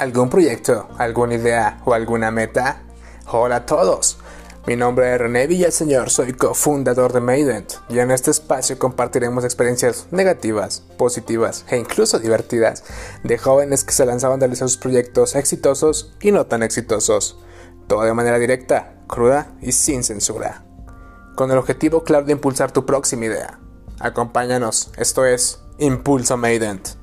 ¿Algún proyecto, alguna idea o alguna meta? Hola a todos. Mi nombre es René Villaseñor, soy cofundador de Maident y en este espacio compartiremos experiencias negativas, positivas e incluso divertidas de jóvenes que se lanzaban a realizar sus proyectos exitosos y no tan exitosos. Todo de manera directa, cruda y sin censura. Con el objetivo claro de impulsar tu próxima idea. Acompáñanos, esto es Impulso Maident.